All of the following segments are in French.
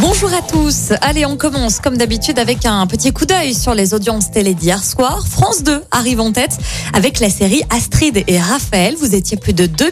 Bonjour à tous. Allez, on commence comme d'habitude avec un petit coup d'œil sur les audiences télé d'hier soir. France 2 arrive en tête avec la série Astrid et Raphaël. Vous étiez plus de 2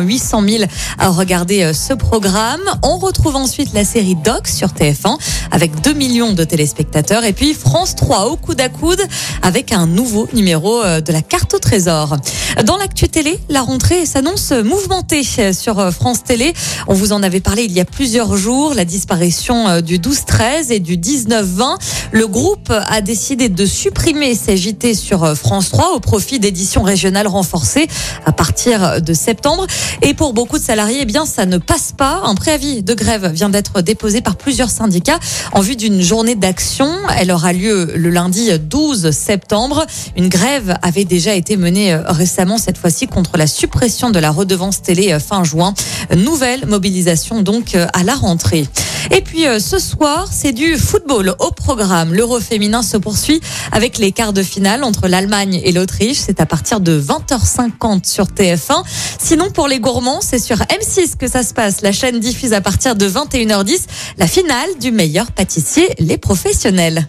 800 000 à regarder euh, ce programme. On retrouve ensuite la série Doc sur TF1 avec 2 millions de téléspectateurs. Et puis France 3 au coude à coude avec un nouveau numéro euh, de la carte au trésor. Dans l'actu télé, la rentrée s'annonce mouvementée sur euh, France Télé. On vous en avait parlé il y a plusieurs jours. La disparition euh, du 12-13 et du 19-20. Le groupe a décidé de supprimer ces JT sur euh, France 3 au profit d'éditions régionales renforcées à partir de septembre. Et pour beaucoup de salariés, eh bien, ça ne passe pas. Un préavis de grève vient d'être déposé par plusieurs syndicats en vue d'une journée d'action. Elle aura lieu le lundi 12 septembre. Une grève avait déjà été menée euh, récemment, cette fois-ci contre la suppression de la redevance télé fin juin. Nouvelle mobilisation donc à la rentrée. Et puis euh, ce soir, c'est du football au programme. L'Euro féminin se poursuit avec les quarts de finale entre l'Allemagne et l'Autriche. C'est à partir de 20h50 sur TF1. Sinon, pour les gourmands, c'est sur M6 que ça se passe. La chaîne diffuse à partir de 21h10 la finale du meilleur pâtissier, les professionnels.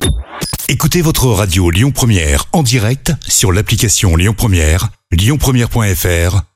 Écoutez votre radio Lyon Première en direct sur l'application Lyon Première, lyonpremière.fr